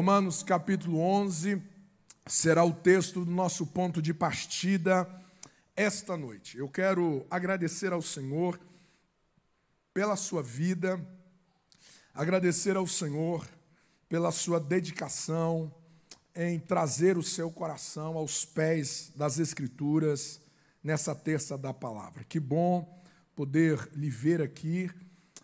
Romanos capítulo 11 será o texto do nosso ponto de partida esta noite. Eu quero agradecer ao Senhor pela sua vida, agradecer ao Senhor pela sua dedicação em trazer o seu coração aos pés das Escrituras nessa terça da palavra. Que bom poder lhe ver aqui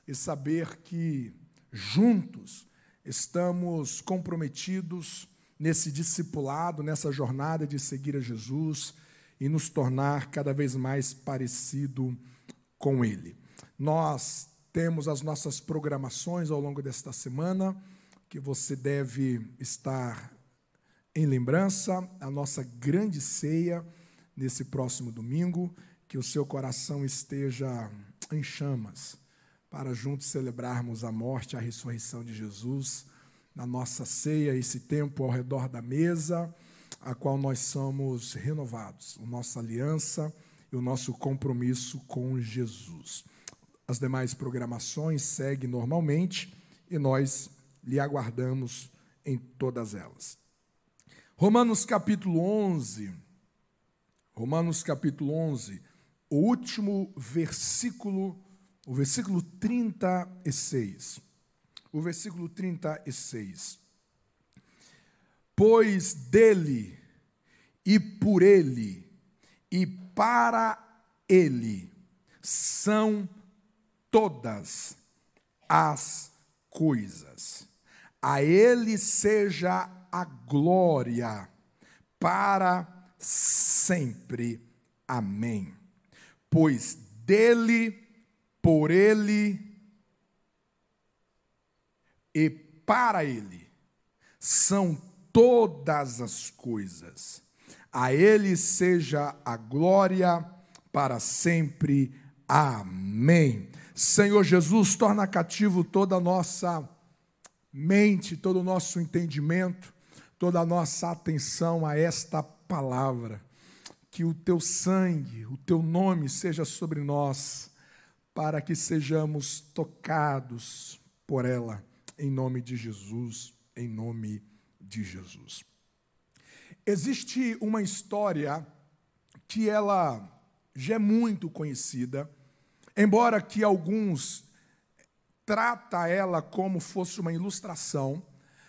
e saber que juntos estamos comprometidos nesse discipulado, nessa jornada de seguir a Jesus e nos tornar cada vez mais parecido com Ele. Nós temos as nossas programações ao longo desta semana, que você deve estar em lembrança, a nossa grande ceia nesse próximo domingo, que o seu coração esteja em chamas para juntos celebrarmos a morte e a ressurreição de Jesus na nossa ceia, esse tempo ao redor da mesa, a qual nós somos renovados, a nossa aliança e o nosso compromisso com Jesus. As demais programações seguem normalmente e nós lhe aguardamos em todas elas. Romanos capítulo 11, Romanos capítulo 11, o último versículo o versículo 36. O versículo 36. Pois dele, e por ele, e para ele são todas as coisas. A ele seja a glória para sempre. Amém. Pois dele por Ele e para Ele são todas as coisas. A Ele seja a glória para sempre. Amém. Senhor Jesus, torna cativo toda a nossa mente, todo o nosso entendimento, toda a nossa atenção a esta palavra. Que o teu sangue, o teu nome seja sobre nós para que sejamos tocados por ela, em nome de Jesus, em nome de Jesus. Existe uma história que ela já é muito conhecida, embora que alguns trata ela como fosse uma ilustração,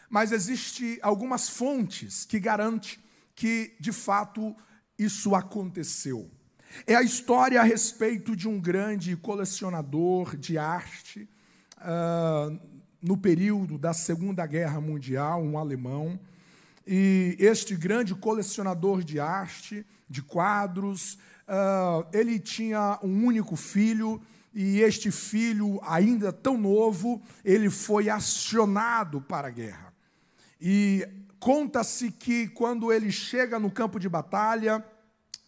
mas existe algumas fontes que garantem que de fato isso aconteceu. É a história a respeito de um grande colecionador de arte uh, no período da Segunda Guerra Mundial, um alemão. E este grande colecionador de arte, de quadros, uh, ele tinha um único filho, e este filho, ainda tão novo, ele foi acionado para a guerra. E conta-se que quando ele chega no campo de batalha,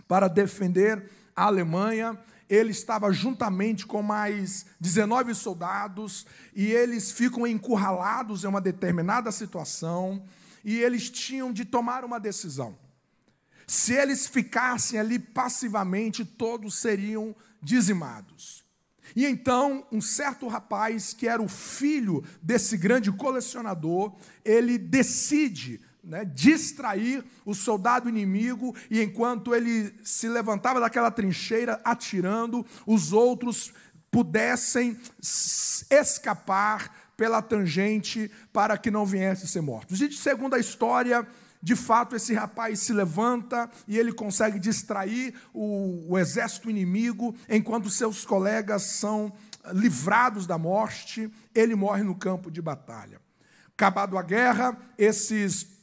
para defender a Alemanha. Ele estava juntamente com mais 19 soldados e eles ficam encurralados em uma determinada situação e eles tinham de tomar uma decisão. Se eles ficassem ali passivamente, todos seriam dizimados. E então, um certo rapaz, que era o filho desse grande colecionador, ele decide né, distrair o soldado inimigo, e enquanto ele se levantava daquela trincheira atirando, os outros pudessem escapar pela tangente para que não viessem ser mortos. E segundo a história, de fato, esse rapaz se levanta e ele consegue distrair o, o exército inimigo, enquanto seus colegas são livrados da morte, ele morre no campo de batalha. Acabado a guerra, esses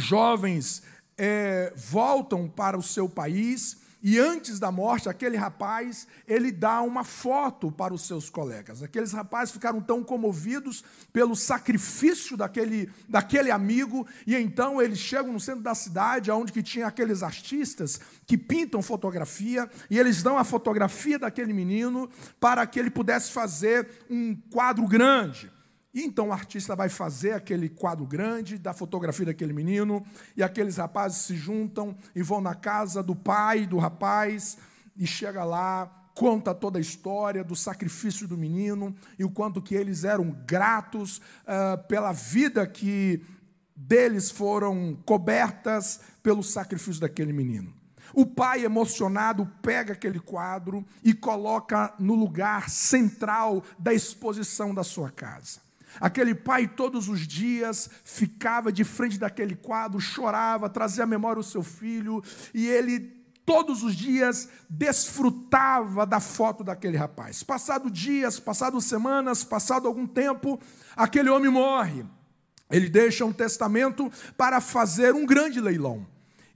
jovens é, voltam para o seu país e antes da morte, aquele rapaz, ele dá uma foto para os seus colegas. Aqueles rapazes ficaram tão comovidos pelo sacrifício daquele, daquele amigo, e então eles chegam no centro da cidade, onde que tinha aqueles artistas que pintam fotografia, e eles dão a fotografia daquele menino para que ele pudesse fazer um quadro grande. E então o artista vai fazer aquele quadro grande da fotografia daquele menino, e aqueles rapazes se juntam e vão na casa do pai do rapaz, e chega lá, conta toda a história do sacrifício do menino e o quanto que eles eram gratos uh, pela vida que deles foram cobertas pelo sacrifício daquele menino. O pai, emocionado, pega aquele quadro e coloca no lugar central da exposição da sua casa. Aquele pai, todos os dias, ficava de frente daquele quadro, chorava, trazia à memória o seu filho, e ele todos os dias desfrutava da foto daquele rapaz. Passado dias, passado semanas, passado algum tempo, aquele homem morre. Ele deixa um testamento para fazer um grande leilão.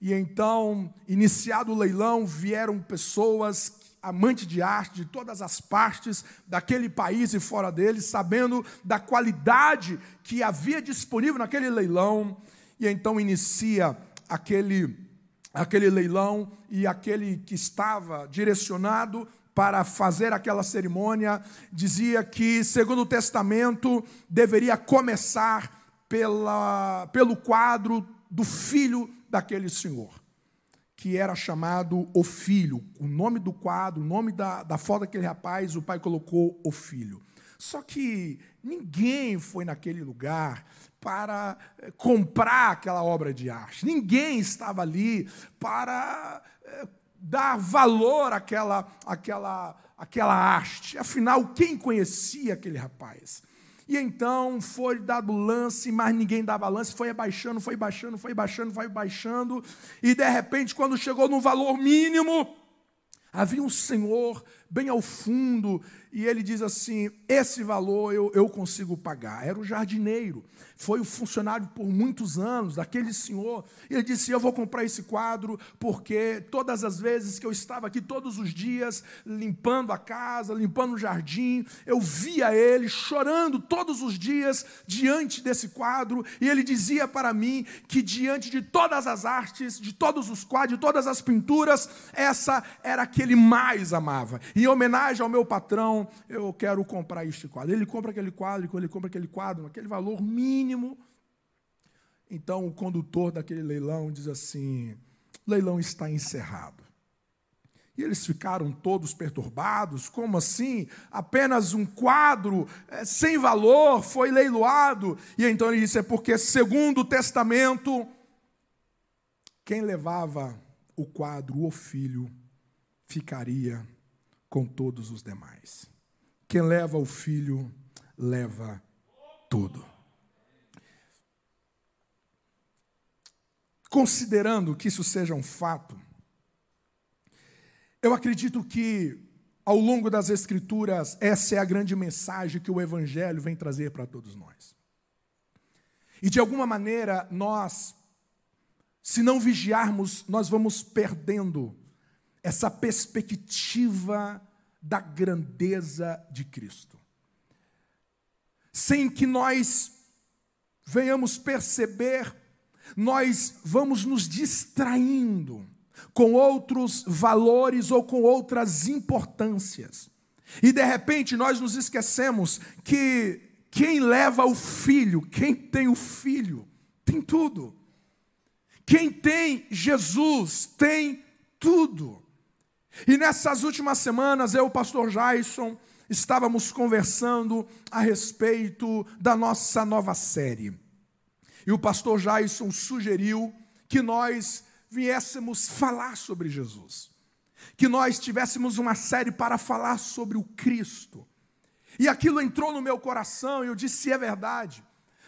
E então, iniciado o leilão, vieram pessoas amantes de arte de todas as partes daquele país e fora dele, sabendo da qualidade que havia disponível naquele leilão. E então inicia aquele aquele leilão e aquele que estava direcionado para fazer aquela cerimônia dizia que, segundo o testamento, deveria começar pela, pelo quadro do filho daquele senhor, que era chamado O Filho. O nome do quadro, o nome da, da foto daquele rapaz, o pai colocou O Filho. Só que ninguém foi naquele lugar para eh, comprar aquela obra de arte. Ninguém estava ali para é, dar valor àquela, àquela, àquela arte. Afinal, quem conhecia aquele rapaz? E então foi dado lance, mas ninguém dava lance, foi abaixando, foi baixando, foi baixando, foi baixando, e de repente, quando chegou no valor mínimo, havia um senhor bem ao fundo, e ele diz assim: esse valor eu, eu consigo pagar. Era o jardineiro foi o funcionário por muitos anos daquele senhor. E ele disse: Eu vou comprar esse quadro porque todas as vezes que eu estava aqui, todos os dias, limpando a casa, limpando o jardim, eu via ele chorando todos os dias diante desse quadro. E ele dizia para mim que diante de todas as artes, de todos os quadros, de todas as pinturas, essa era a que ele mais amava. Em homenagem ao meu patrão, eu quero comprar este quadro. Ele compra aquele quadro, ele compra aquele quadro, aquele valor mínimo mínimo. Então o condutor daquele leilão diz assim: o leilão está encerrado. E eles ficaram todos perturbados, como assim? Apenas um quadro é, sem valor foi leiloado. E então ele disse: é porque, segundo o testamento, quem levava o quadro, o filho, ficaria com todos os demais. Quem leva o filho, leva tudo. considerando que isso seja um fato, eu acredito que ao longo das Escrituras, essa é a grande mensagem que o Evangelho vem trazer para todos nós. E de alguma maneira, nós, se não vigiarmos, nós vamos perdendo essa perspectiva da grandeza de Cristo. Sem que nós venhamos perceber nós vamos nos distraindo com outros valores ou com outras importâncias. E de repente nós nos esquecemos que quem leva o filho, quem tem o filho, tem tudo. Quem tem Jesus tem tudo. E nessas últimas semanas, eu, o pastor Jason, estávamos conversando a respeito da nossa nova série. E o pastor Jason sugeriu que nós viéssemos falar sobre Jesus, que nós tivéssemos uma série para falar sobre o Cristo. E aquilo entrou no meu coração e eu disse: é verdade.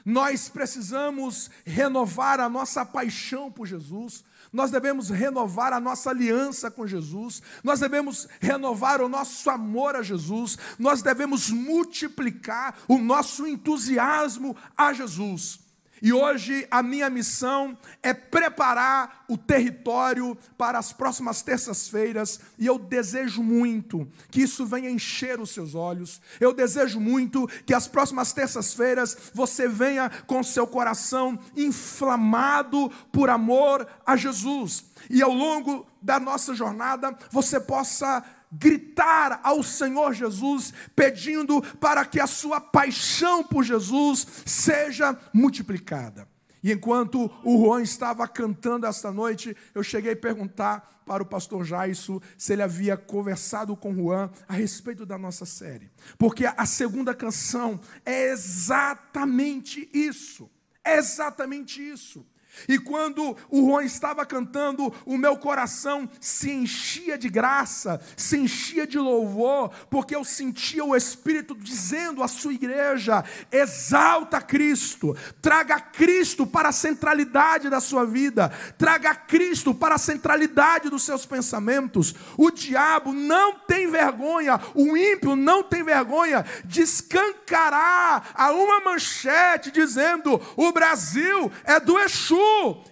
Nós precisamos renovar a nossa paixão por Jesus, nós devemos renovar a nossa aliança com Jesus, nós devemos renovar o nosso amor a Jesus, nós devemos multiplicar o nosso entusiasmo a Jesus. E hoje a minha missão é preparar o território para as próximas terças-feiras, e eu desejo muito que isso venha encher os seus olhos. Eu desejo muito que as próximas terças-feiras você venha com seu coração inflamado por amor a Jesus. E ao longo da nossa jornada você possa gritar ao Senhor Jesus, pedindo para que a sua paixão por Jesus seja multiplicada. E enquanto o Juan estava cantando esta noite, eu cheguei a perguntar para o pastor Jaisso se ele havia conversado com Juan a respeito da nossa série. Porque a segunda canção é exatamente isso. É exatamente isso. E quando o Juan estava cantando, o meu coração se enchia de graça, se enchia de louvor, porque eu sentia o Espírito dizendo à sua igreja: exalta Cristo, traga Cristo para a centralidade da sua vida, traga Cristo para a centralidade dos seus pensamentos. O diabo não tem vergonha, o ímpio não tem vergonha de escancarar a uma manchete dizendo: o Brasil é do Exu.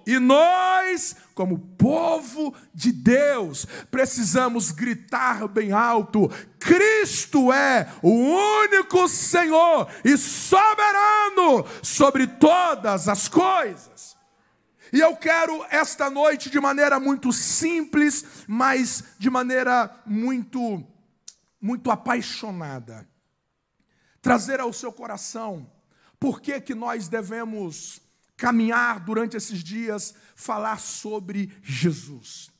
E nós, como povo de Deus, precisamos gritar bem alto: Cristo é o único Senhor e soberano sobre todas as coisas. E eu quero esta noite, de maneira muito simples, mas de maneira muito, muito apaixonada, trazer ao seu coração por que, que nós devemos caminhar durante esses dias, falar sobre Jesus.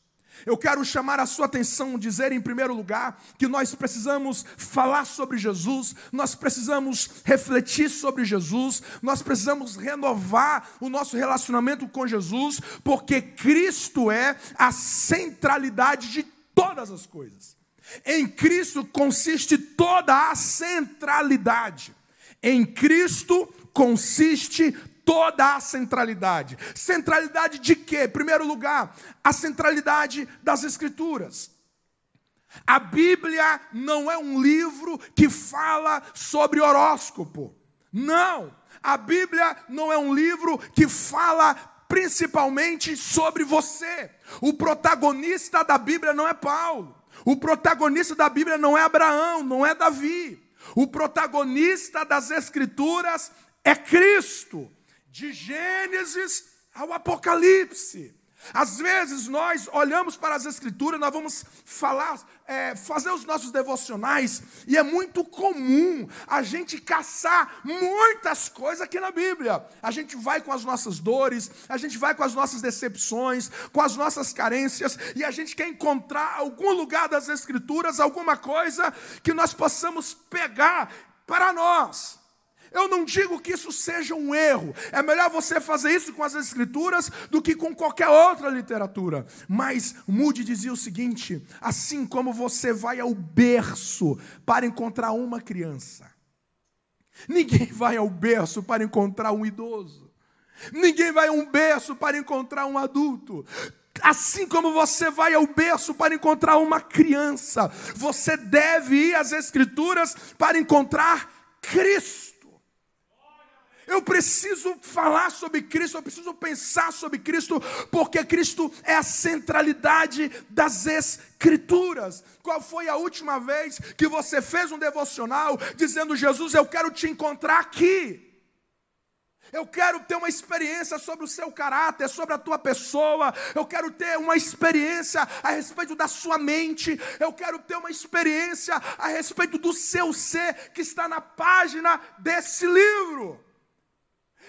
Eu quero chamar a sua atenção, dizer em primeiro lugar que nós precisamos falar sobre Jesus, nós precisamos refletir sobre Jesus, nós precisamos renovar o nosso relacionamento com Jesus, porque Cristo é a centralidade de todas as coisas. Em Cristo consiste toda a centralidade. Em Cristo consiste toda a centralidade. Centralidade de quê? Em primeiro lugar, a centralidade das Escrituras. A Bíblia não é um livro que fala sobre horóscopo. Não. A Bíblia não é um livro que fala principalmente sobre você. O protagonista da Bíblia não é Paulo. O protagonista da Bíblia não é Abraão, não é Davi. O protagonista das Escrituras é Cristo de Gênesis ao Apocalipse. Às vezes nós olhamos para as Escrituras, nós vamos falar, é, fazer os nossos devocionais, e é muito comum a gente caçar muitas coisas aqui na Bíblia. A gente vai com as nossas dores, a gente vai com as nossas decepções, com as nossas carências, e a gente quer encontrar algum lugar das Escrituras, alguma coisa que nós possamos pegar para nós. Eu não digo que isso seja um erro. É melhor você fazer isso com as escrituras do que com qualquer outra literatura. Mas Moody dizia o seguinte: assim como você vai ao berço para encontrar uma criança, ninguém vai ao berço para encontrar um idoso. Ninguém vai a um berço para encontrar um adulto. Assim como você vai ao berço para encontrar uma criança, você deve ir às Escrituras para encontrar Cristo. Eu preciso falar sobre Cristo, eu preciso pensar sobre Cristo, porque Cristo é a centralidade das Escrituras. Qual foi a última vez que você fez um devocional dizendo: Jesus, eu quero te encontrar aqui? Eu quero ter uma experiência sobre o seu caráter, sobre a tua pessoa. Eu quero ter uma experiência a respeito da sua mente. Eu quero ter uma experiência a respeito do seu ser que está na página desse livro.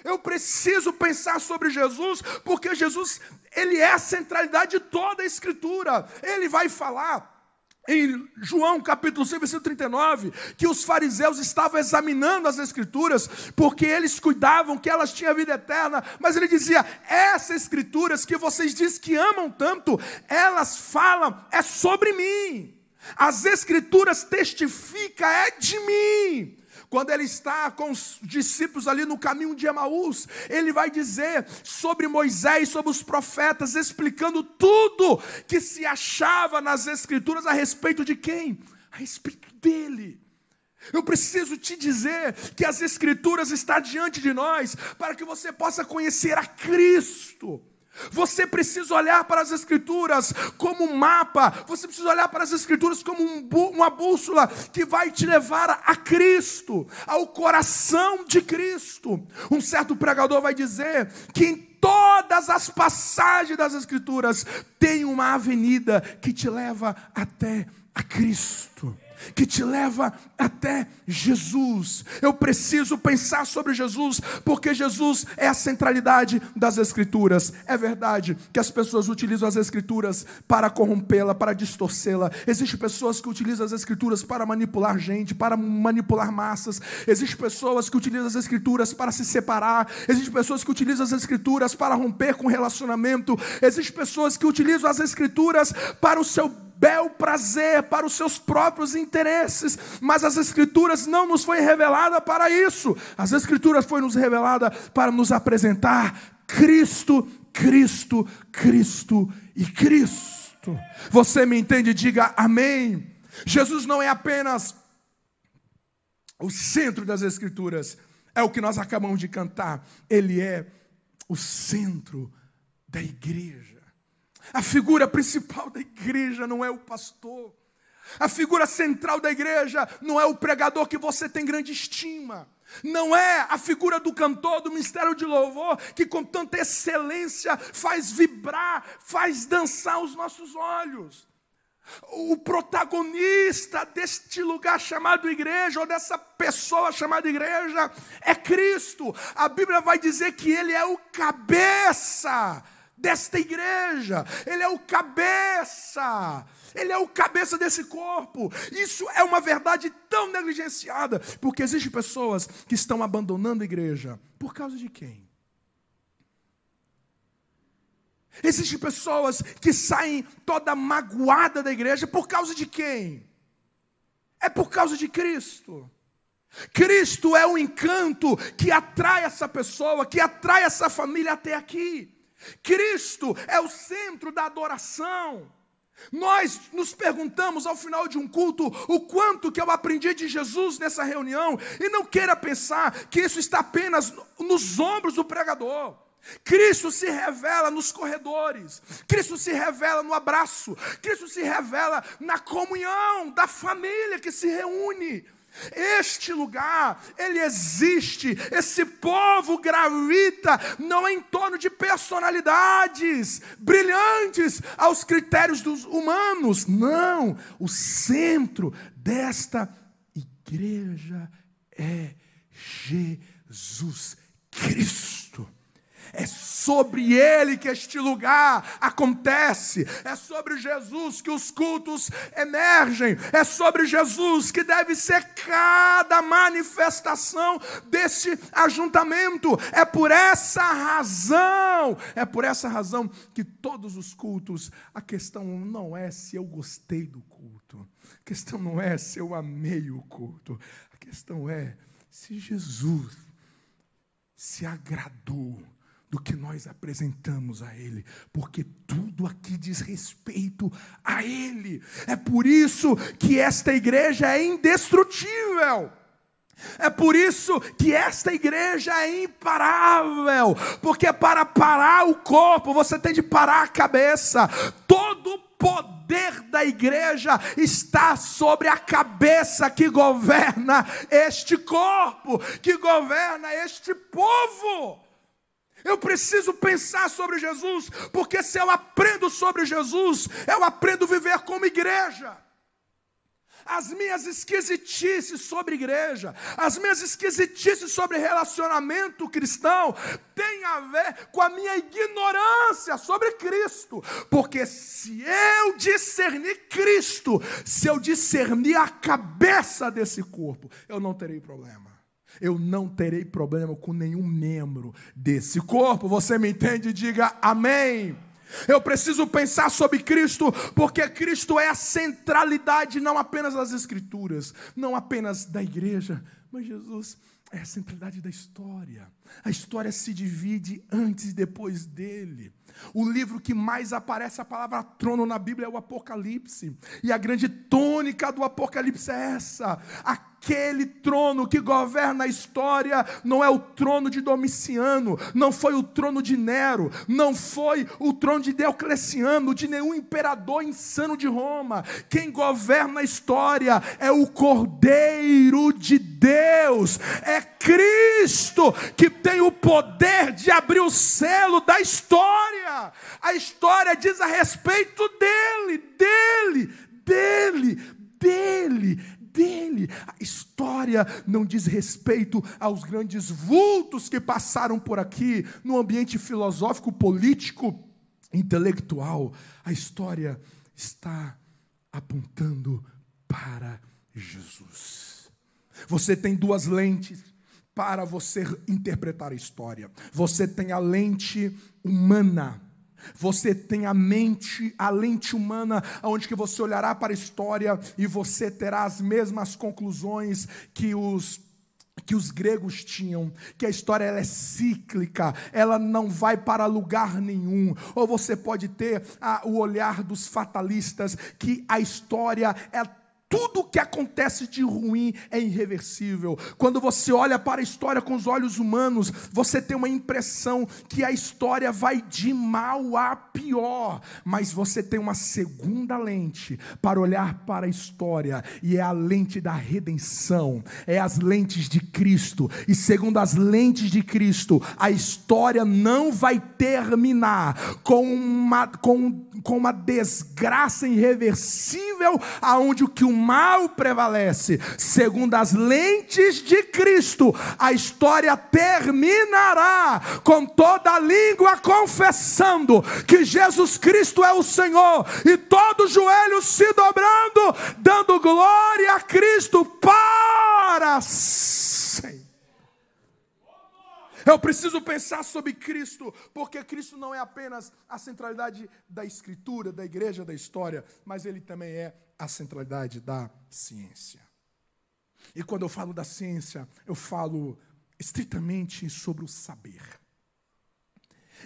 Eu preciso pensar sobre Jesus, porque Jesus, ele é a centralidade de toda a escritura. Ele vai falar em João capítulo 5, versículo 39, que os fariseus estavam examinando as escrituras, porque eles cuidavam que elas tinham vida eterna, mas ele dizia: essas escrituras que vocês dizem que amam tanto, elas falam, é sobre mim. As escrituras testificam, é de mim. Quando ele está com os discípulos ali no caminho de Emaús, ele vai dizer sobre Moisés, sobre os profetas, explicando tudo que se achava nas Escrituras a respeito de quem? A respeito dele. Eu preciso te dizer que as Escrituras estão diante de nós para que você possa conhecer a Cristo. Você precisa olhar para as Escrituras como um mapa, você precisa olhar para as Escrituras como um, uma bússola que vai te levar a Cristo, ao coração de Cristo. Um certo pregador vai dizer que em todas as passagens das Escrituras tem uma avenida que te leva até a Cristo. Que te leva até Jesus. Eu preciso pensar sobre Jesus, porque Jesus é a centralidade das Escrituras. É verdade que as pessoas utilizam as Escrituras para corrompê-la, para distorcê-la. Existem pessoas que utilizam as Escrituras para manipular gente, para manipular massas. Existem pessoas que utilizam as Escrituras para se separar. Existem pessoas que utilizam as Escrituras para romper com relacionamento. Existem pessoas que utilizam as Escrituras para o seu bel prazer, para os seus próprios interesses, mas as Escrituras não nos foi revelada para isso. As Escrituras foi nos revelada para nos apresentar Cristo, Cristo, Cristo e Cristo. Você me entende? Diga amém. Jesus não é apenas o centro das Escrituras, é o que nós acabamos de cantar, ele é o centro da igreja. A figura principal da igreja não é o pastor. A figura central da igreja não é o pregador que você tem grande estima. Não é a figura do cantor do mistério de louvor que com tanta excelência faz vibrar, faz dançar os nossos olhos. O protagonista deste lugar chamado igreja, ou dessa pessoa chamada igreja, é Cristo. A Bíblia vai dizer que Ele é o cabeça desta igreja, ele é o cabeça, ele é o cabeça desse corpo. Isso é uma verdade tão negligenciada, porque existem pessoas que estão abandonando a igreja por causa de quem? Existem pessoas que saem toda magoada da igreja por causa de quem? É por causa de Cristo. Cristo é o encanto que atrai essa pessoa, que atrai essa família até aqui. Cristo é o centro da adoração. Nós nos perguntamos ao final de um culto o quanto que eu aprendi de Jesus nessa reunião, e não queira pensar que isso está apenas nos ombros do pregador. Cristo se revela nos corredores, Cristo se revela no abraço, Cristo se revela na comunhão da família que se reúne. Este lugar, ele existe, esse povo gravita não é em torno de personalidades brilhantes aos critérios dos humanos, não, o centro desta igreja é Jesus Cristo. É sobre ele que este lugar acontece. É sobre Jesus que os cultos emergem. É sobre Jesus que deve ser cada manifestação desse ajuntamento. É por essa razão, é por essa razão que todos os cultos, a questão não é se eu gostei do culto. A questão não é se eu amei o culto. A questão é se Jesus se agradou do que nós apresentamos a Ele, porque tudo aqui diz respeito a Ele. É por isso que esta igreja é indestrutível. É por isso que esta igreja é imparável, porque para parar o corpo você tem de parar a cabeça. Todo o poder da igreja está sobre a cabeça que governa este corpo, que governa este povo. Eu preciso pensar sobre Jesus, porque se eu aprendo sobre Jesus, eu aprendo a viver como igreja. As minhas esquisitices sobre igreja, as minhas esquisitices sobre relacionamento cristão, têm a ver com a minha ignorância sobre Cristo. Porque se eu discernir Cristo, se eu discernir a cabeça desse corpo, eu não terei problema eu não terei problema com nenhum membro desse corpo. Você me entende? Diga amém. Eu preciso pensar sobre Cristo, porque Cristo é a centralidade não apenas das Escrituras, não apenas da igreja, mas Jesus é a centralidade da história. A história se divide antes e depois dele. O livro que mais aparece a palavra trono na Bíblia é o Apocalipse. E a grande tônica do Apocalipse é essa: aquele trono que governa a história não é o trono de Domiciano, não foi o trono de Nero, não foi o trono de Diocleciano, de nenhum imperador insano de Roma. Quem governa a história é o Cordeiro de Deus, é Cristo que tem o poder de abrir o selo da história. A história diz a respeito dele, dele, dele, dele dele. A história não diz respeito aos grandes vultos que passaram por aqui, no ambiente filosófico, político, intelectual. A história está apontando para Jesus. Você tem duas lentes para você interpretar a história. Você tem a lente humana. Você tem a mente, a lente humana, onde que você olhará para a história e você terá as mesmas conclusões que os que os gregos tinham, que a história ela é cíclica, ela não vai para lugar nenhum. Ou você pode ter ah, o olhar dos fatalistas, que a história é tudo que acontece de ruim é irreversível. Quando você olha para a história com os olhos humanos, você tem uma impressão que a história vai de mal a pior. Mas você tem uma segunda lente para olhar para a história, e é a lente da redenção, é as lentes de Cristo. E segundo as lentes de Cristo, a história não vai terminar com uma, com, com uma desgraça irreversível, aonde o que o mal prevalece. Segundo as lentes de Cristo, a história terminará com toda a língua confessando que Jesus Cristo é o Senhor e todo joelho se dobrando, dando glória a Cristo para sempre. Eu preciso pensar sobre Cristo, porque Cristo não é apenas a centralidade da Escritura, da igreja, da história, mas Ele também é a centralidade da ciência. E quando eu falo da ciência, eu falo estritamente sobre o saber.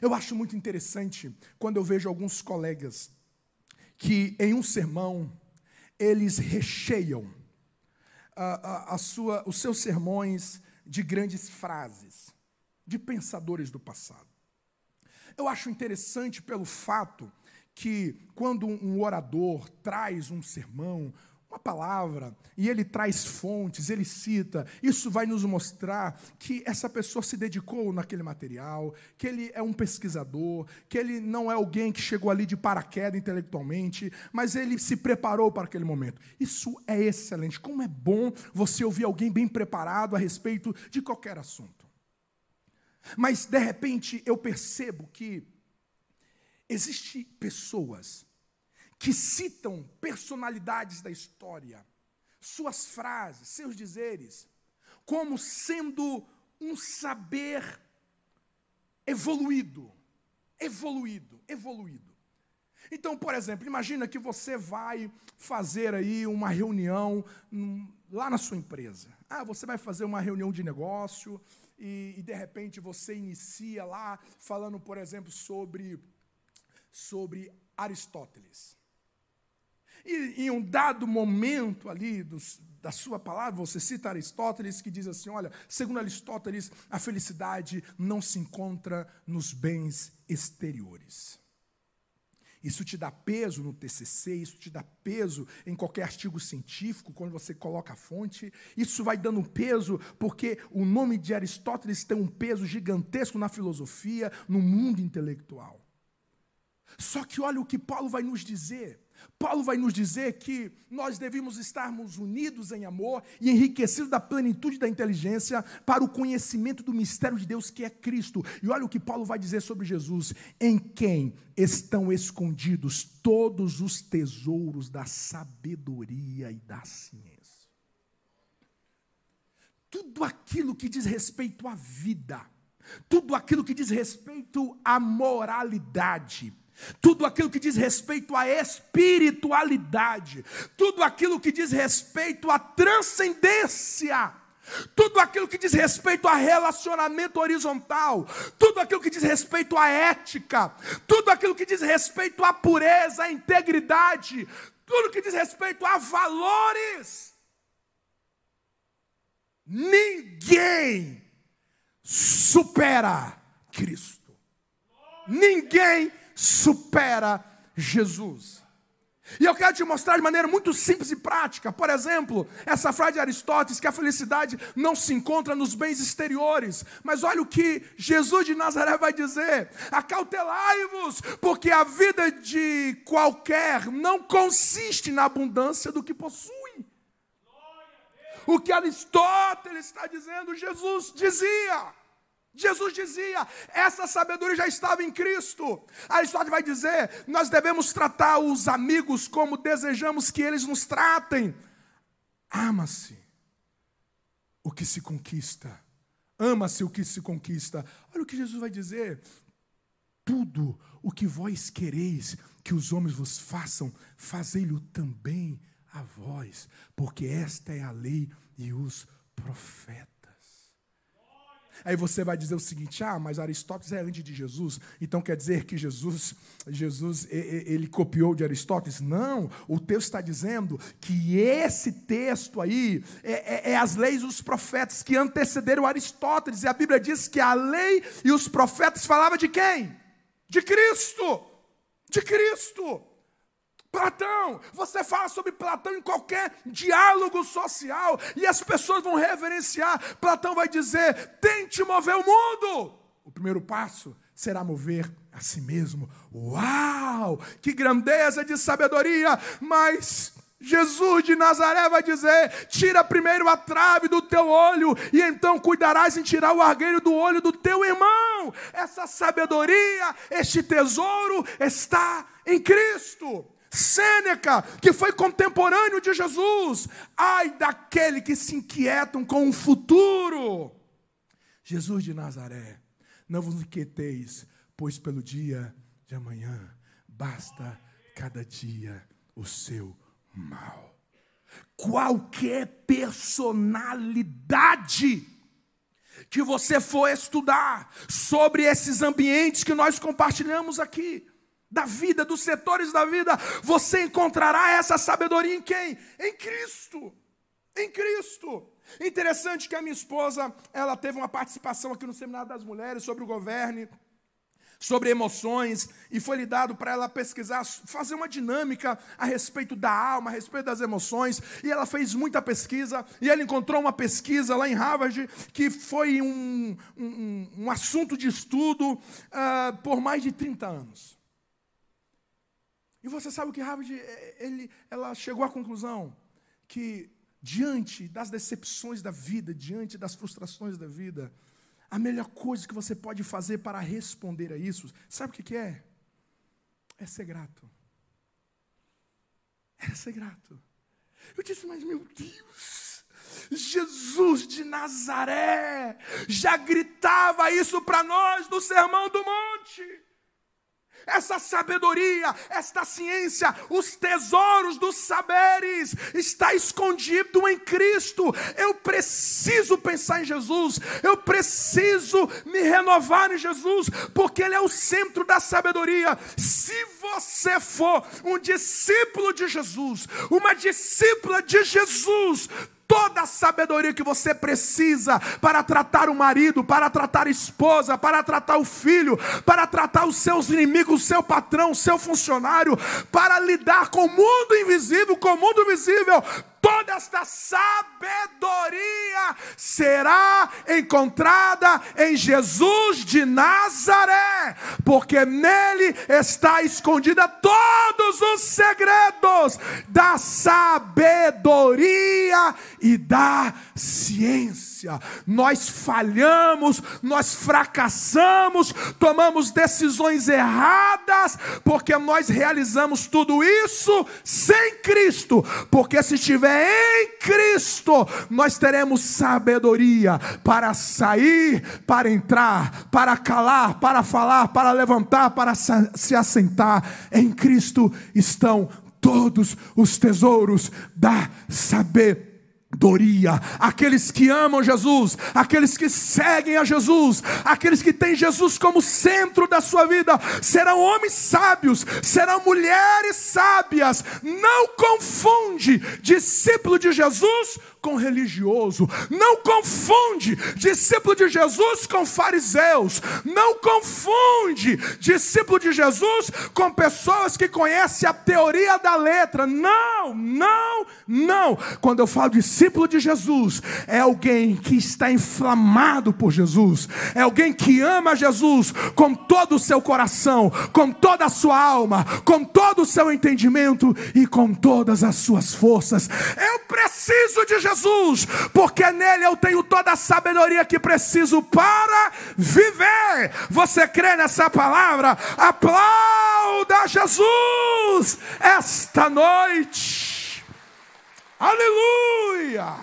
Eu acho muito interessante quando eu vejo alguns colegas que em um sermão eles recheiam a, a, a sua, os seus sermões de grandes frases de pensadores do passado. Eu acho interessante pelo fato que, quando um orador traz um sermão, uma palavra, e ele traz fontes, ele cita, isso vai nos mostrar que essa pessoa se dedicou naquele material, que ele é um pesquisador, que ele não é alguém que chegou ali de paraquedas intelectualmente, mas ele se preparou para aquele momento. Isso é excelente. Como é bom você ouvir alguém bem preparado a respeito de qualquer assunto. Mas de repente eu percebo que existem pessoas que citam personalidades da história, suas frases, seus dizeres, como sendo um saber evoluído, evoluído, evoluído. Então, por exemplo, imagina que você vai fazer aí uma reunião lá na sua empresa. Ah, você vai fazer uma reunião de negócio, e, e de repente você inicia lá falando, por exemplo, sobre, sobre Aristóteles. E em um dado momento ali dos, da sua palavra, você cita Aristóteles que diz assim: olha, segundo Aristóteles, a felicidade não se encontra nos bens exteriores. Isso te dá peso no TCC, isso te dá peso em qualquer artigo científico, quando você coloca a fonte. Isso vai dando peso, porque o nome de Aristóteles tem um peso gigantesco na filosofia, no mundo intelectual. Só que olha o que Paulo vai nos dizer. Paulo vai nos dizer que nós devemos estarmos unidos em amor e enriquecidos da plenitude da inteligência para o conhecimento do mistério de Deus que é Cristo. E olha o que Paulo vai dizer sobre Jesus: em quem estão escondidos todos os tesouros da sabedoria e da ciência. Tudo aquilo que diz respeito à vida, tudo aquilo que diz respeito à moralidade, tudo aquilo que diz respeito à espiritualidade, tudo aquilo que diz respeito à transcendência, tudo aquilo que diz respeito a relacionamento horizontal, tudo aquilo que diz respeito à ética, tudo aquilo que diz respeito à pureza, à integridade, tudo que diz respeito a valores. Ninguém supera Cristo. Ninguém supera Jesus. E eu quero te mostrar de maneira muito simples e prática. Por exemplo, essa frase de Aristóteles que a felicidade não se encontra nos bens exteriores. Mas olha o que Jesus de Nazaré vai dizer: acautelai-vos, porque a vida de qualquer não consiste na abundância do que possui. o que Aristóteles está dizendo, Jesus dizia. Jesus dizia, essa sabedoria já estava em Cristo. Aristóteles vai dizer: nós devemos tratar os amigos como desejamos que eles nos tratem. Ama-se o que se conquista. Ama-se o que se conquista. Olha o que Jesus vai dizer. Tudo o que vós quereis que os homens vos façam, fazei-lo também a vós, porque esta é a lei e os profetas. Aí você vai dizer o seguinte: ah, mas Aristóteles é antes de Jesus, então quer dizer que Jesus, Jesus ele copiou de Aristóteles? Não, o texto está dizendo que esse texto aí é, é, é as leis dos profetas que antecederam Aristóteles, e a Bíblia diz que a lei e os profetas falavam de quem? De Cristo, de Cristo. Platão, você fala sobre Platão em qualquer diálogo social e as pessoas vão reverenciar. Platão vai dizer: tente mover o mundo. O primeiro passo será mover a si mesmo. Uau! Que grandeza de sabedoria! Mas Jesus de Nazaré vai dizer: tira primeiro a trave do teu olho, e então cuidarás em tirar o argueiro do olho do teu irmão. Essa sabedoria, este tesouro está em Cristo. Sêneca, que foi contemporâneo de Jesus. Ai daquele que se inquietam com o futuro. Jesus de Nazaré, não vos inquieteis, pois pelo dia de amanhã basta cada dia o seu mal. Qualquer personalidade que você for estudar sobre esses ambientes que nós compartilhamos aqui, da vida, dos setores da vida, você encontrará essa sabedoria em quem? Em Cristo. Em Cristo. Interessante que a minha esposa, ela teve uma participação aqui no Seminário das Mulheres sobre o governo, sobre emoções, e foi lhe dado para ela pesquisar, fazer uma dinâmica a respeito da alma, a respeito das emoções, e ela fez muita pesquisa, e ela encontrou uma pesquisa lá em Harvard, que foi um, um, um assunto de estudo uh, por mais de 30 anos. E você sabe o que Harvard, eh, ele, ela chegou à conclusão que diante das decepções da vida, diante das frustrações da vida, a melhor coisa que você pode fazer para responder a isso, sabe o que é? É ser grato. É ser grato. Eu disse, mas meu Deus, Jesus de Nazaré já gritava isso para nós no Sermão do Monte essa sabedoria, esta ciência, os tesouros dos saberes está escondido em Cristo. Eu preciso pensar em Jesus, eu preciso me renovar em Jesus, porque Ele é o centro da sabedoria. Se você for um discípulo de Jesus, uma discípula de Jesus, toda a sabedoria que você precisa para tratar o marido, para tratar a esposa, para tratar o filho, para tratar os seus inimigos, o seu patrão, o seu funcionário, para lidar com o mundo invisível, com o mundo visível toda esta sabedoria será encontrada em Jesus de Nazaré, porque nele está escondida todos os segredos da sabedoria e da ciência. Nós falhamos, nós fracassamos, tomamos decisões erradas, porque nós realizamos tudo isso sem Cristo, porque se em Cristo, nós teremos sabedoria para sair, para entrar, para calar, para falar, para levantar, para se assentar. Em Cristo estão todos os tesouros da sabedoria sabedoria. Aqueles que amam Jesus, aqueles que seguem a Jesus, aqueles que têm Jesus como centro da sua vida, serão homens sábios, serão mulheres sábias. Não confunde discípulo de Jesus com religioso. Não confunde discípulo de Jesus com fariseus. Não confunde discípulo de Jesus com pessoas que conhecem a teoria da letra. Não, não, não. Quando eu falo discípulo de Jesus, é alguém que está inflamado por Jesus, é alguém que ama Jesus com todo o seu coração, com toda a sua alma, com todo o seu entendimento e com todas as suas forças. Eu preciso de Jesus porque nele eu tenho toda a sabedoria que preciso para viver. Você crê nessa palavra? Aplauda Jesus esta noite. Aleluia!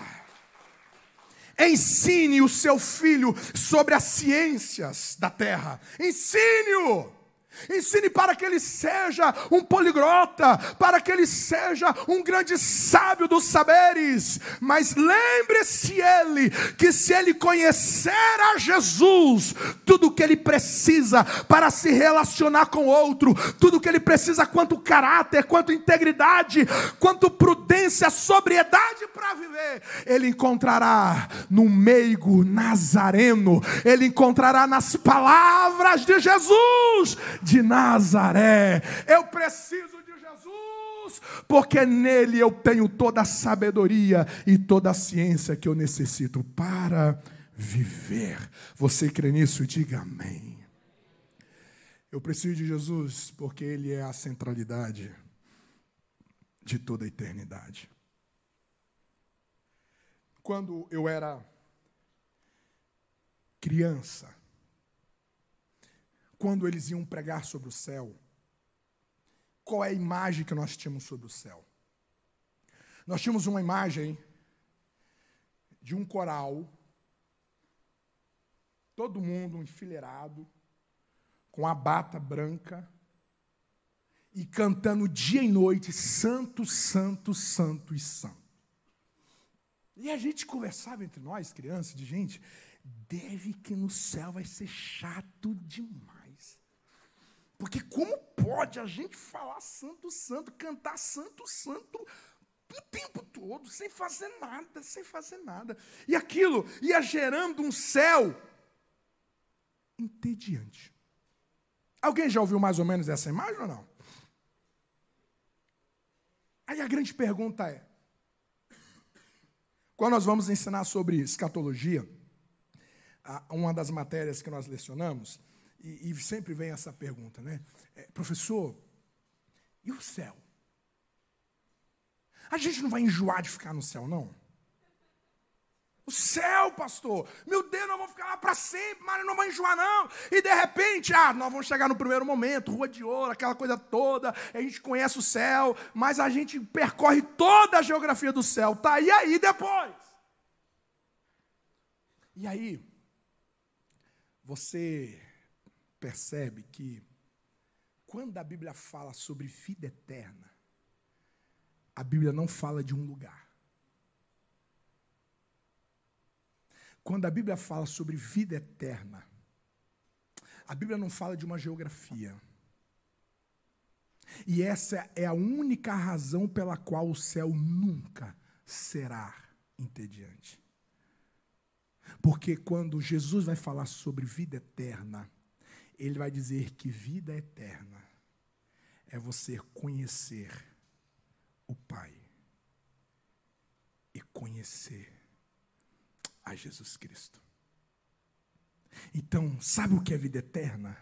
Ensine o seu filho sobre as ciências da terra. Ensine-o. Ensine para que ele seja um poligrota, para que ele seja um grande sábio dos saberes. Mas lembre-se ele que se ele conhecer a Jesus, tudo o que ele precisa para se relacionar com outro, tudo o que ele precisa quanto caráter, quanto integridade, quanto prudência, sobriedade para viver, ele encontrará no meigo nazareno, ele encontrará nas palavras de Jesus de Nazaré. Eu preciso de Jesus, porque nele eu tenho toda a sabedoria e toda a ciência que eu necessito para viver. Você crê nisso? Diga amém. Eu preciso de Jesus porque ele é a centralidade de toda a eternidade. Quando eu era criança, quando eles iam pregar sobre o céu, qual é a imagem que nós tínhamos sobre o céu? Nós tínhamos uma imagem de um coral, todo mundo enfileirado, com a bata branca, e cantando dia e noite, santo, santo, santo e santo. E a gente conversava entre nós, crianças, de gente, deve que no céu vai ser chato demais. Porque como pode a gente falar santo, santo, cantar santo, santo o tempo todo, sem fazer nada, sem fazer nada. E aquilo ia gerando um céu entediante. Alguém já ouviu mais ou menos essa imagem ou não? Aí a grande pergunta é: quando nós vamos ensinar sobre escatologia, uma das matérias que nós lecionamos, e, e sempre vem essa pergunta, né? É, professor, e o céu? A gente não vai enjoar de ficar no céu, não? O céu, pastor. Meu Deus, nós vamos ficar lá para sempre, mas não vamos enjoar, não. E de repente, ah, nós vamos chegar no primeiro momento, rua de ouro, aquela coisa toda. A gente conhece o céu, mas a gente percorre toda a geografia do céu, tá? E aí depois? E aí, você percebe que quando a Bíblia fala sobre vida eterna, a Bíblia não fala de um lugar. Quando a Bíblia fala sobre vida eterna, a Bíblia não fala de uma geografia. E essa é a única razão pela qual o céu nunca será entediante. Porque quando Jesus vai falar sobre vida eterna, ele vai dizer que vida eterna é você conhecer o Pai e conhecer a Jesus Cristo. Então, sabe o que é vida eterna?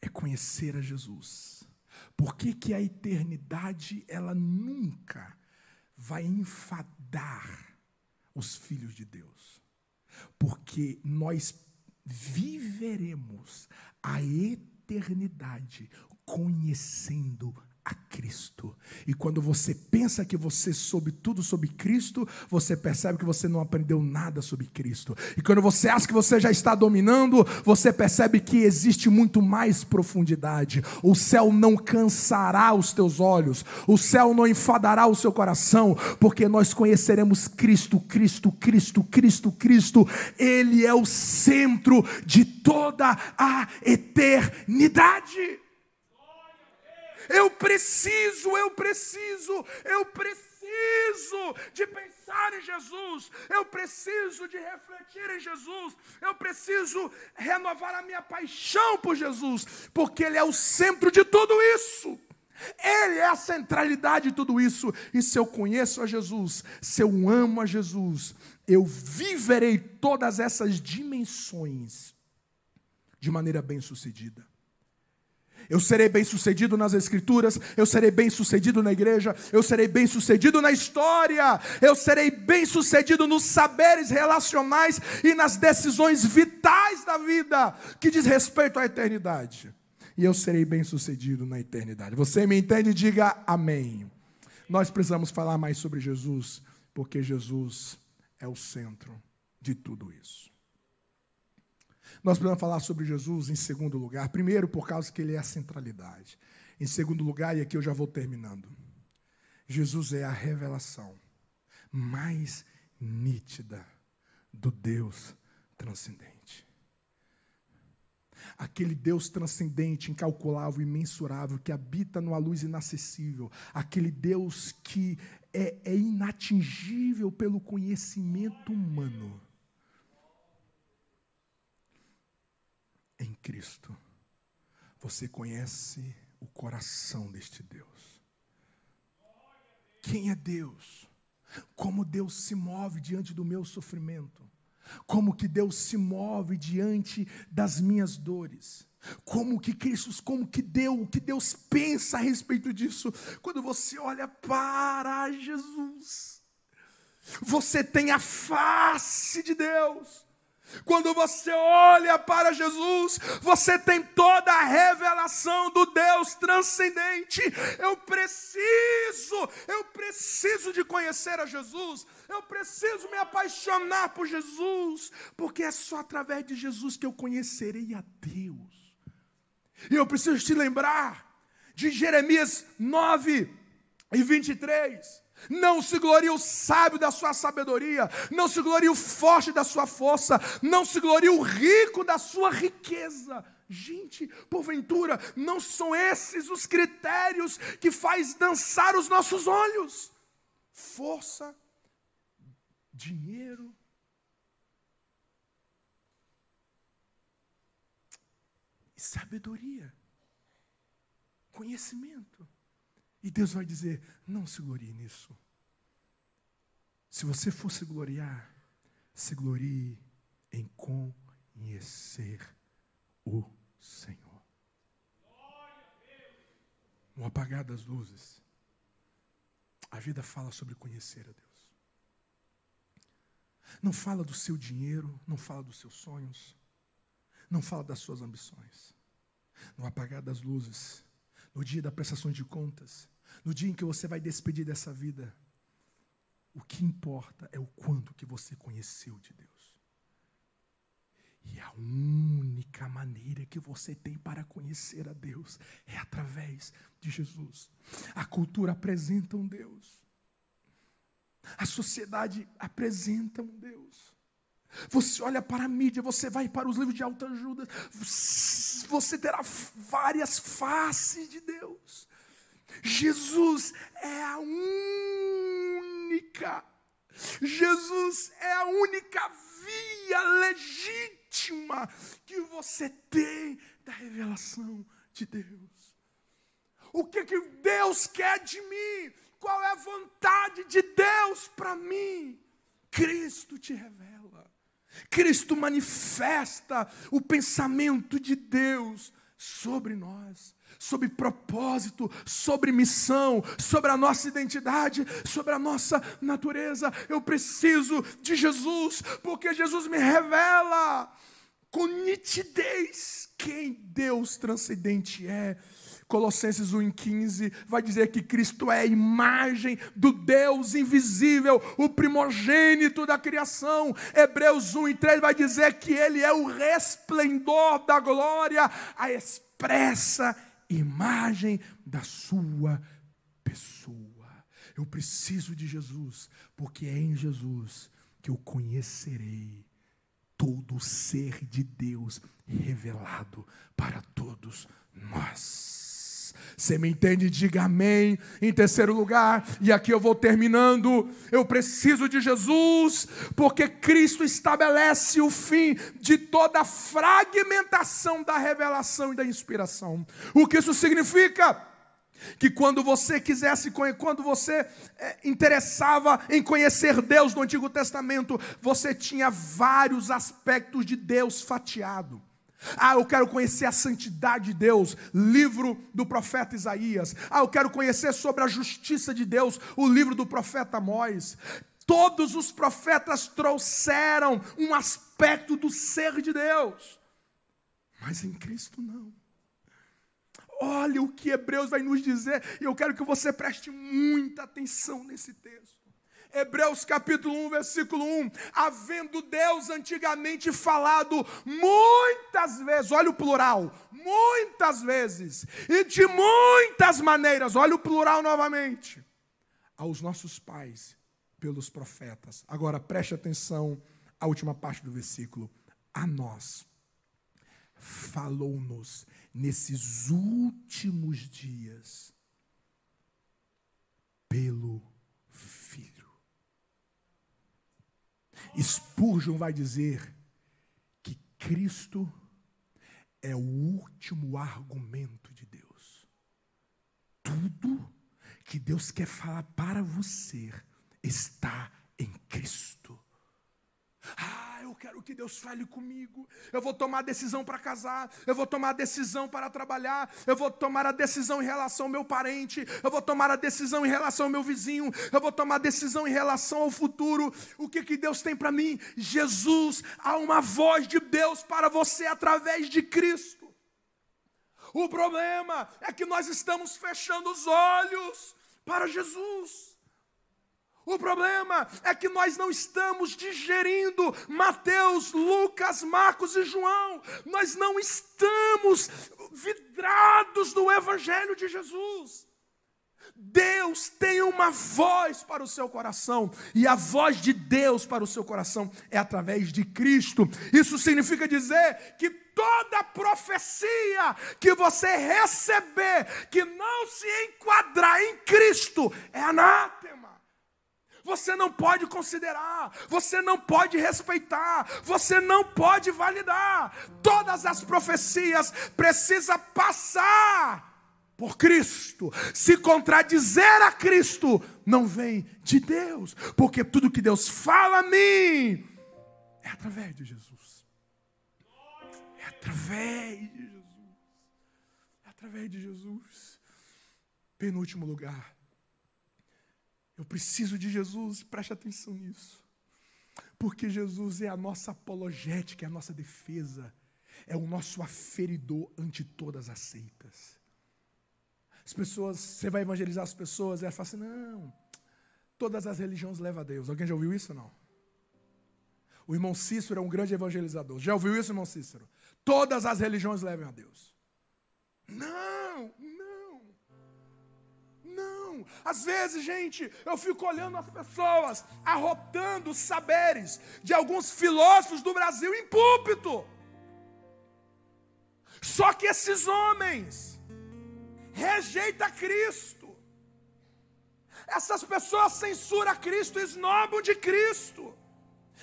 É conhecer a Jesus. Por que, que a eternidade ela nunca vai enfadar os filhos de Deus? Porque nós viveremos a eternidade conhecendo a Cristo. E quando você pensa que você soube tudo sobre Cristo, você percebe que você não aprendeu nada sobre Cristo. E quando você acha que você já está dominando, você percebe que existe muito mais profundidade. O céu não cansará os teus olhos, o céu não enfadará o seu coração, porque nós conheceremos Cristo, Cristo, Cristo, Cristo, Cristo. Ele é o centro de toda a eternidade. Eu preciso, eu preciso, eu preciso de pensar em Jesus, eu preciso de refletir em Jesus, eu preciso renovar a minha paixão por Jesus, porque Ele é o centro de tudo isso. Ele é a centralidade de tudo isso. E se eu conheço a Jesus, se eu amo a Jesus, eu viverei todas essas dimensões de maneira bem-sucedida. Eu serei bem sucedido nas Escrituras, eu serei bem sucedido na igreja, eu serei bem sucedido na história, eu serei bem sucedido nos saberes relacionais e nas decisões vitais da vida que diz respeito à eternidade. E eu serei bem sucedido na eternidade. Você me entende? Diga amém. Nós precisamos falar mais sobre Jesus, porque Jesus é o centro de tudo isso. Nós precisamos falar sobre Jesus em segundo lugar. Primeiro, por causa que ele é a centralidade. Em segundo lugar, e aqui eu já vou terminando. Jesus é a revelação mais nítida do Deus transcendente. Aquele Deus transcendente, incalculável, imensurável, que habita numa luz inacessível. Aquele Deus que é, é inatingível pelo conhecimento humano em Cristo, você conhece o coração deste Deus. Quem é Deus? Como Deus se move diante do meu sofrimento? Como que Deus se move diante das minhas dores? Como que Cristo, como que Deus, o que Deus pensa a respeito disso? Quando você olha para Jesus, você tem a face de Deus. Quando você olha para Jesus, você tem toda a revelação do Deus transcendente. Eu preciso, eu preciso de conhecer a Jesus. Eu preciso me apaixonar por Jesus, porque é só através de Jesus que eu conhecerei a Deus. E eu preciso te lembrar de Jeremias 9 e 23. Não se glorie o sábio da sua sabedoria, não se glorie o forte da sua força, não se glorie o rico da sua riqueza. Gente, porventura, não são esses os critérios que faz dançar os nossos olhos? Força, dinheiro, sabedoria, conhecimento. E Deus vai dizer: não se glorie nisso. Se você for se gloriar, se glorie em conhecer o Senhor. No apagar das luzes, a vida fala sobre conhecer a Deus. Não fala do seu dinheiro, não fala dos seus sonhos, não fala das suas ambições. No apagar das luzes, no dia da prestação de contas, no dia em que você vai despedir dessa vida, o que importa é o quanto que você conheceu de Deus. E a única maneira que você tem para conhecer a Deus é através de Jesus. A cultura apresenta um Deus. A sociedade apresenta um Deus. Você olha para a mídia, você vai para os livros de autoajuda, você terá várias faces de Deus. Jesus é a única, Jesus é a única via legítima que você tem da revelação de Deus. O que, que Deus quer de mim? Qual é a vontade de Deus para mim? Cristo te revela. Cristo manifesta o pensamento de Deus sobre nós sobre propósito, sobre missão, sobre a nossa identidade, sobre a nossa natureza. Eu preciso de Jesus, porque Jesus me revela com nitidez quem Deus transcendente é. Colossenses 1,15 vai dizer que Cristo é a imagem do Deus invisível, o primogênito da criação. Hebreus 1,3 vai dizer que Ele é o resplendor da glória, a expressa imagem da sua pessoa. Eu preciso de Jesus, porque é em Jesus que eu conhecerei todo o ser de Deus revelado para todos nós. Você me entende? Diga amém. Em terceiro lugar, e aqui eu vou terminando, eu preciso de Jesus, porque Cristo estabelece o fim de toda fragmentação da revelação e da inspiração. O que isso significa? que quando você quisesse, quando você é, interessava em conhecer Deus no Antigo Testamento, você tinha vários aspectos de Deus fatiado. Ah, eu quero conhecer a santidade de Deus, livro do profeta Isaías. Ah, eu quero conhecer sobre a justiça de Deus, o livro do profeta Amós. Todos os profetas trouxeram um aspecto do ser de Deus, mas em Cristo não. Olha o que Hebreus vai nos dizer, e eu quero que você preste muita atenção nesse texto. Hebreus capítulo 1, versículo 1. Havendo Deus antigamente falado muitas vezes, olha o plural, muitas vezes, e de muitas maneiras, olha o plural novamente, aos nossos pais, pelos profetas. Agora preste atenção à última parte do versículo. A nós, falou-nos nesses últimos dias, pelo Spurgeon vai dizer que Cristo é o último argumento de Deus. Tudo que Deus quer falar para você está em Cristo. Ah, eu quero que Deus fale comigo. Eu vou tomar a decisão para casar, eu vou tomar a decisão para trabalhar, eu vou tomar a decisão em relação ao meu parente, eu vou tomar a decisão em relação ao meu vizinho, eu vou tomar a decisão em relação ao futuro. O que que Deus tem para mim? Jesus, há uma voz de Deus para você através de Cristo. O problema é que nós estamos fechando os olhos para Jesus. O problema é que nós não estamos digerindo Mateus, Lucas, Marcos e João. Nós não estamos vidrados no Evangelho de Jesus. Deus tem uma voz para o seu coração, e a voz de Deus para o seu coração é através de Cristo. Isso significa dizer que toda profecia que você receber, que não se enquadrar em Cristo, é anátema. Você não pode considerar, você não pode respeitar, você não pode validar. Todas as profecias precisam passar por Cristo. Se contradizer a Cristo, não vem de Deus, porque tudo que Deus fala a mim é através de Jesus. É através de Jesus. É através de Jesus. Penúltimo lugar. Eu preciso de Jesus, preste atenção nisso. Porque Jesus é a nossa apologética, é a nossa defesa, é o nosso aferidor ante todas as seitas. As pessoas, você vai evangelizar as pessoas, elas falam assim: não, todas as religiões levam a Deus. Alguém já ouviu isso não? O irmão Cícero é um grande evangelizador. Já ouviu isso, irmão Cícero? Todas as religiões levam a Deus. Não, às vezes, gente, eu fico olhando as pessoas arrotando os saberes de alguns filósofos do Brasil em púlpito. Só que esses homens rejeitam Cristo. Essas pessoas censuram Cristo, esnobam de Cristo.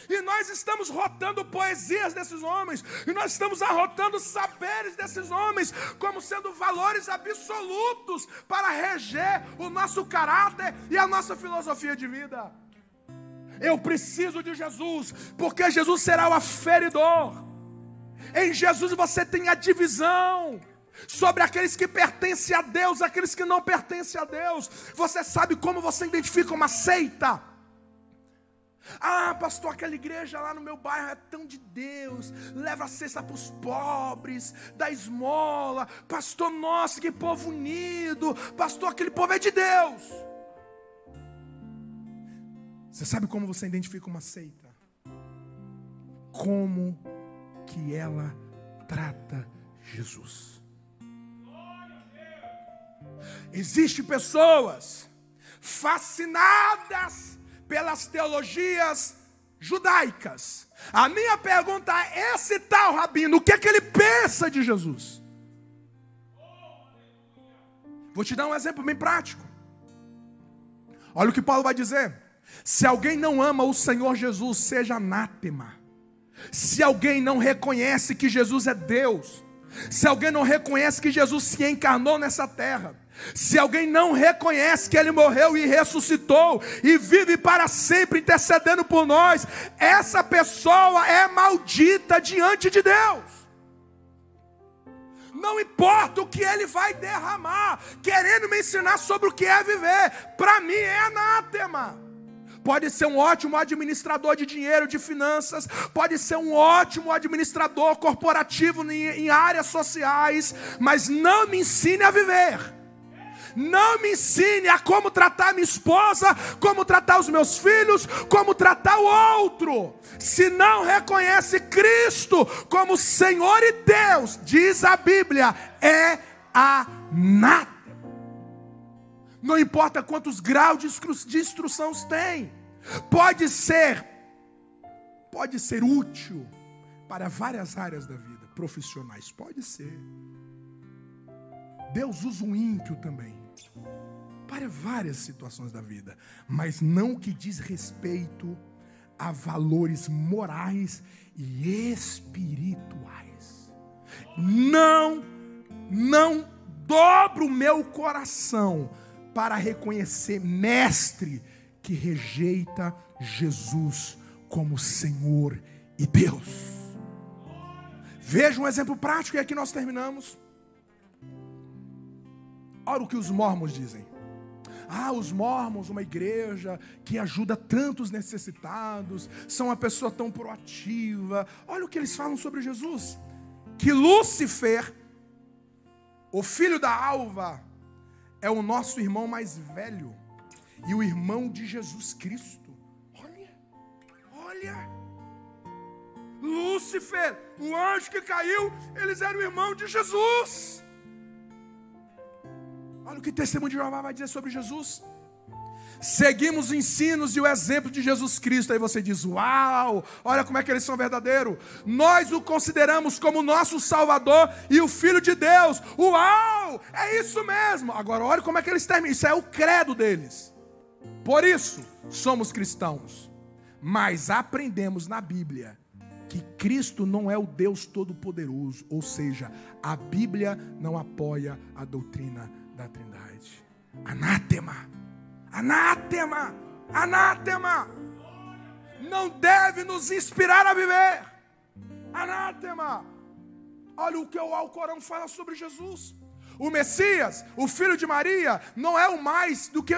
E nós estamos rotando poesias desses homens, e nós estamos arrotando saberes desses homens, como sendo valores absolutos para reger o nosso caráter e a nossa filosofia de vida. Eu preciso de Jesus, porque Jesus será o aferidor. Em Jesus você tem a divisão sobre aqueles que pertencem a Deus, aqueles que não pertencem a Deus. Você sabe como você identifica uma seita? Ah, pastor, aquela igreja lá no meu bairro é tão de Deus, leva a cesta para os pobres, dá esmola. Pastor, nossa, que povo unido. Pastor, aquele povo é de Deus. Você sabe como você identifica uma seita? Como que ela trata Jesus. Existem pessoas fascinadas pelas teologias judaicas. A minha pergunta é: esse tal rabino, o que é que ele pensa de Jesus? Vou te dar um exemplo bem prático. Olha o que Paulo vai dizer. Se alguém não ama o Senhor Jesus, seja anátema. Se alguém não reconhece que Jesus é Deus, se alguém não reconhece que Jesus se encarnou nessa terra, se alguém não reconhece que ele morreu e ressuscitou e vive para sempre intercedendo por nós, essa pessoa é maldita diante de Deus. Não importa o que ele vai derramar, querendo me ensinar sobre o que é viver, para mim é anátema pode ser um ótimo administrador de dinheiro, de finanças, pode ser um ótimo administrador corporativo em, áreas sociais, mas não me ensine a viver. Não me ensine a como tratar minha esposa, como tratar os meus filhos, como tratar o outro. Se não reconhece Cristo como Senhor e Deus, diz a Bíblia, é a nada. Não importa quantos graus de instrução tem, pode ser, pode ser útil para várias áreas da vida, profissionais, pode ser. Deus usa um ímpio também para várias situações da vida, mas não que diz respeito a valores morais e espirituais. Não, não dobro o meu coração para reconhecer mestre que rejeita Jesus como Senhor e Deus. Veja um exemplo prático e aqui nós terminamos. Olha o que os mormons dizem. Ah, os mormons, uma igreja que ajuda tantos necessitados, são uma pessoa tão proativa. Olha o que eles falam sobre Jesus: que Lúcifer, o filho da alva, é o nosso irmão mais velho e o irmão de Jesus Cristo. Olha, olha. Lúcifer, o anjo que caiu, eles eram irmão de Jesus. Olha o que o testemunho de Jeová vai dizer sobre Jesus. Seguimos os ensinos e o exemplo de Jesus Cristo. Aí você diz: Uau, olha como é que eles são verdadeiros. Nós o consideramos como nosso Salvador e o Filho de Deus. Uau, é isso mesmo. Agora, olha como é que eles terminam. Isso é o credo deles. Por isso, somos cristãos. Mas aprendemos na Bíblia que Cristo não é o Deus Todo-Poderoso. Ou seja, a Bíblia não apoia a doutrina da Trindade. Anátema, anátema, anátema. Não deve nos inspirar a viver. Anátema. Olha o que o Alcorão fala sobre Jesus. O Messias, o filho de Maria, não é o mais do que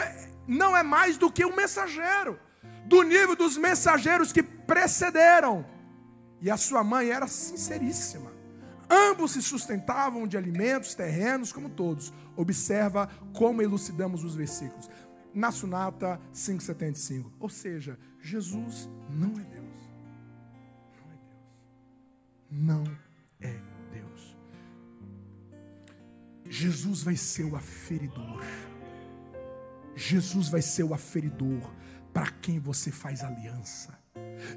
não é mais do que um mensageiro, do nível dos mensageiros que precederam. E a sua mãe era sinceríssima. Ambos se sustentavam de alimentos terrenos, como todos. Observa como elucidamos os versículos. Na Sunata 5,75. Ou seja, Jesus não é Deus. Não é Deus. Não é Deus. Jesus vai ser o aferidor. Jesus vai ser o aferidor para quem você faz aliança.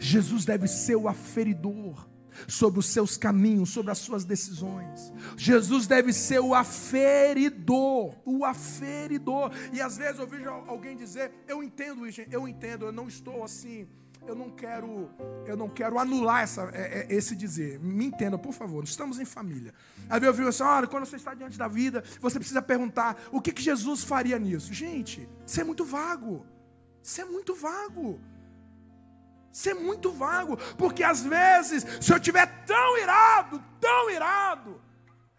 Jesus deve ser o aferidor sobre os seus caminhos, sobre as suas decisões. Jesus deve ser o aferidor, o aferidor. E às vezes eu vejo alguém dizer: "Eu entendo isso, eu entendo, eu não estou assim, eu não quero, eu não quero anular essa, é, é, esse dizer. Me entenda, por favor. Estamos em família. Aí eu vi assim, olha, quando você está diante da vida, você precisa perguntar o que, que Jesus faria nisso. Gente, isso é muito vago. Isso é muito vago. Isso é muito vago, porque às vezes, se eu estiver tão irado, tão irado,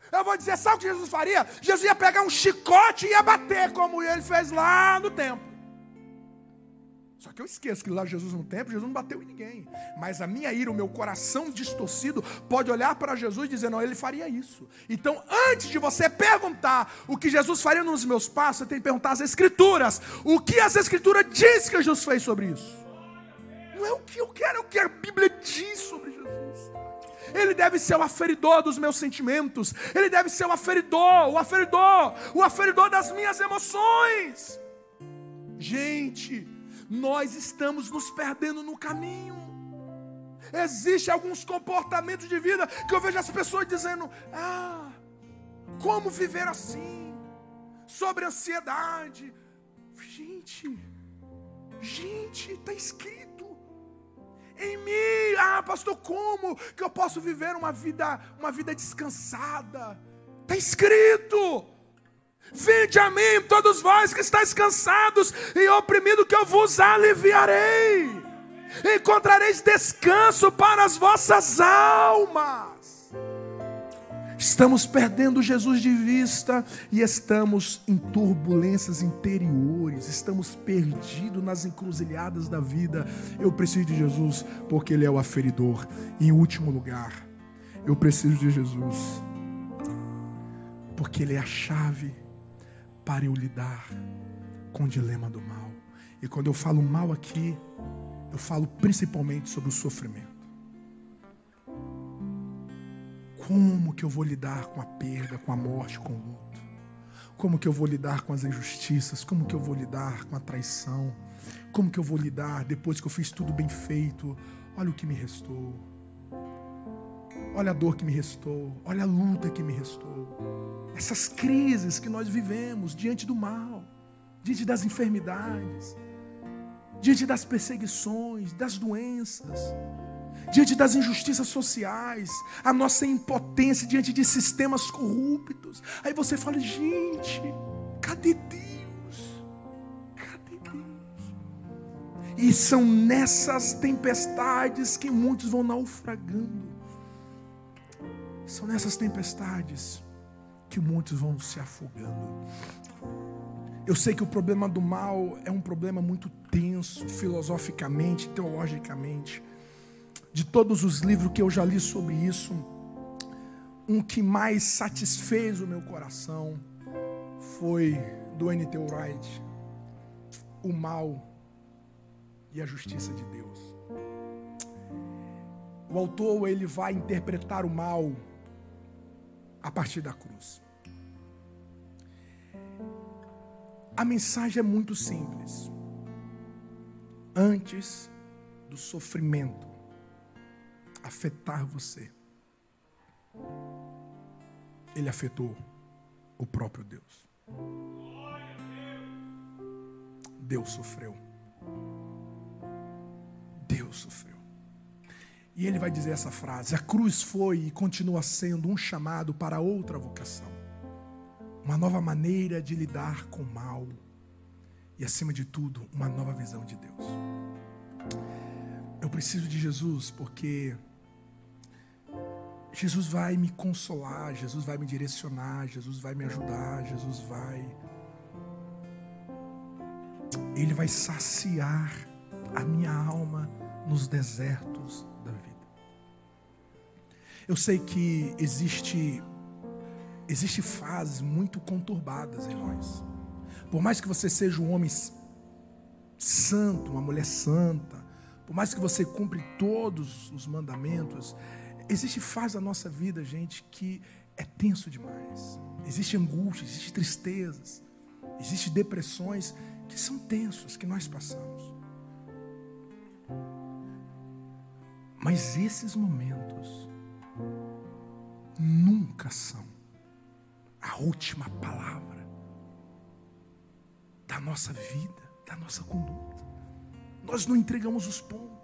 eu vou dizer, sabe o que Jesus faria? Jesus ia pegar um chicote e ia bater, como ele fez lá no templo. Só que eu esqueço que lá Jesus no templo, Jesus não bateu em ninguém. Mas a minha ira, o meu coração distorcido, pode olhar para Jesus e dizer: não, ele faria isso. Então, antes de você perguntar o que Jesus faria nos meus passos, você tem que perguntar as Escrituras. O que as Escrituras diz que Jesus fez sobre isso? Não é o que eu quero, é o que a Bíblia diz sobre Jesus. Ele deve ser o aferidor dos meus sentimentos. Ele deve ser o aferidor, o aferidor, o aferidor das minhas emoções. Gente, nós estamos nos perdendo no caminho. Existem alguns comportamentos de vida que eu vejo as pessoas dizendo: Ah, como viver assim? Sobre ansiedade. Gente, gente, está escrito em mim. Ah, pastor, como que eu posso viver uma vida, uma vida descansada? Está escrito. Vinde a mim, todos vós que estáis cansados e oprimidos, que eu vos aliviarei. Encontrareis descanso para as vossas almas. Estamos perdendo Jesus de vista e estamos em turbulências interiores, estamos perdidos nas encruzilhadas da vida. Eu preciso de Jesus porque Ele é o aferidor. Em último lugar, eu preciso de Jesus porque Ele é a chave para eu lidar com o dilema do mal. E quando eu falo mal aqui, eu falo principalmente sobre o sofrimento. Como que eu vou lidar com a perda, com a morte, com o luto? Como que eu vou lidar com as injustiças? Como que eu vou lidar com a traição? Como que eu vou lidar depois que eu fiz tudo bem feito? Olha o que me restou. Olha a dor que me restou. Olha a luta que me restou. Essas crises que nós vivemos diante do mal, diante das enfermidades, diante das perseguições, das doenças diante das injustiças sociais, a nossa impotência diante de sistemas corruptos. Aí você fala, gente, cadê Deus? Cadê Deus? E são nessas tempestades que muitos vão naufragando. São nessas tempestades que muitos vão se afogando. Eu sei que o problema do mal é um problema muito tenso, filosoficamente, teologicamente de todos os livros que eu já li sobre isso, um que mais satisfez o meu coração foi do N.T. Wright, O Mal e a Justiça de Deus. O autor ele vai interpretar o mal a partir da cruz. A mensagem é muito simples. Antes do sofrimento, afetar você, ele afetou o próprio Deus. Deus sofreu. Deus sofreu. E ele vai dizer essa frase: a cruz foi e continua sendo um chamado para outra vocação, uma nova maneira de lidar com o mal e, acima de tudo, uma nova visão de Deus. Eu preciso de Jesus porque Jesus vai me consolar, Jesus vai me direcionar, Jesus vai me ajudar, Jesus vai. Ele vai saciar a minha alma nos desertos da vida. Eu sei que existe existe fases muito conturbadas em nós. Por mais que você seja um homem santo, uma mulher santa, por mais que você cumpre todos os mandamentos, Existe fase da nossa vida, gente, que é tenso demais. Existe angústia, existe tristezas, existe depressões que são tensos que nós passamos. Mas esses momentos nunca são a última palavra da nossa vida, da nossa conduta. Nós não entregamos os pontos.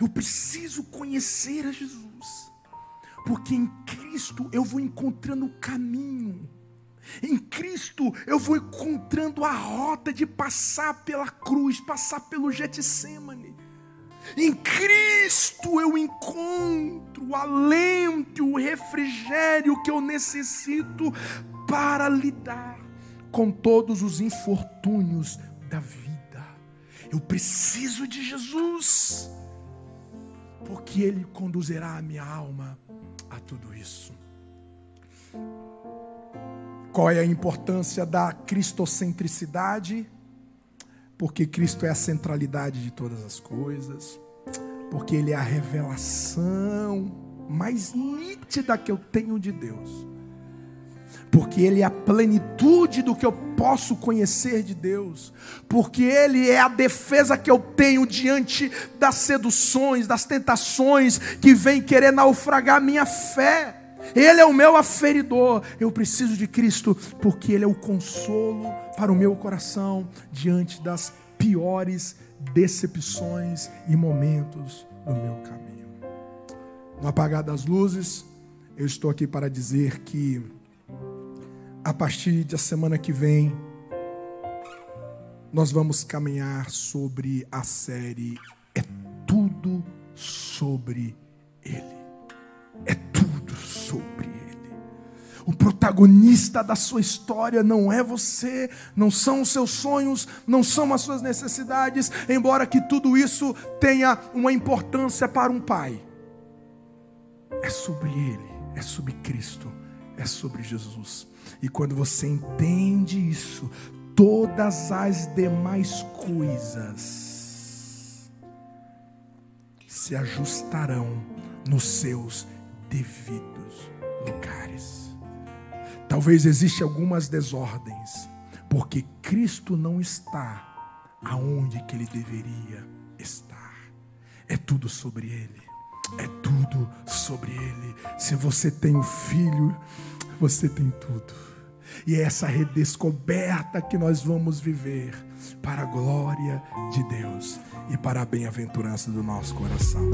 Eu preciso conhecer a Jesus, porque em Cristo eu vou encontrando o caminho. Em Cristo eu vou encontrando a rota de passar pela cruz, passar pelo Getsemane. Em Cristo eu encontro o alento, o refrigério que eu necessito para lidar com todos os infortúnios da vida. Eu preciso de Jesus porque Ele conduzirá a minha alma a tudo isso. Qual é a importância da cristocentricidade? Porque Cristo é a centralidade de todas as coisas, porque Ele é a revelação mais nítida que eu tenho de Deus porque Ele é a plenitude do que eu posso conhecer de Deus, porque Ele é a defesa que eu tenho diante das seduções, das tentações que vêm querer naufragar minha fé. Ele é o meu aferidor. Eu preciso de Cristo, porque Ele é o consolo para o meu coração diante das piores decepções e momentos do meu caminho. No apagar das luzes, eu estou aqui para dizer que a partir da semana que vem, nós vamos caminhar sobre a série É Tudo sobre Ele. É tudo sobre Ele. O protagonista da sua história não é você, não são os seus sonhos, não são as suas necessidades, embora que tudo isso tenha uma importância para um pai. É sobre ele, é sobre Cristo, é sobre Jesus. E quando você entende isso, todas as demais coisas se ajustarão nos seus devidos lugares. Talvez exista algumas desordens, porque Cristo não está aonde que ele deveria estar. É tudo sobre ele. É tudo sobre ele. Se você tem um filho, você tem tudo. E é essa redescoberta que nós vamos viver para a glória de Deus e para a bem-aventurança do nosso coração.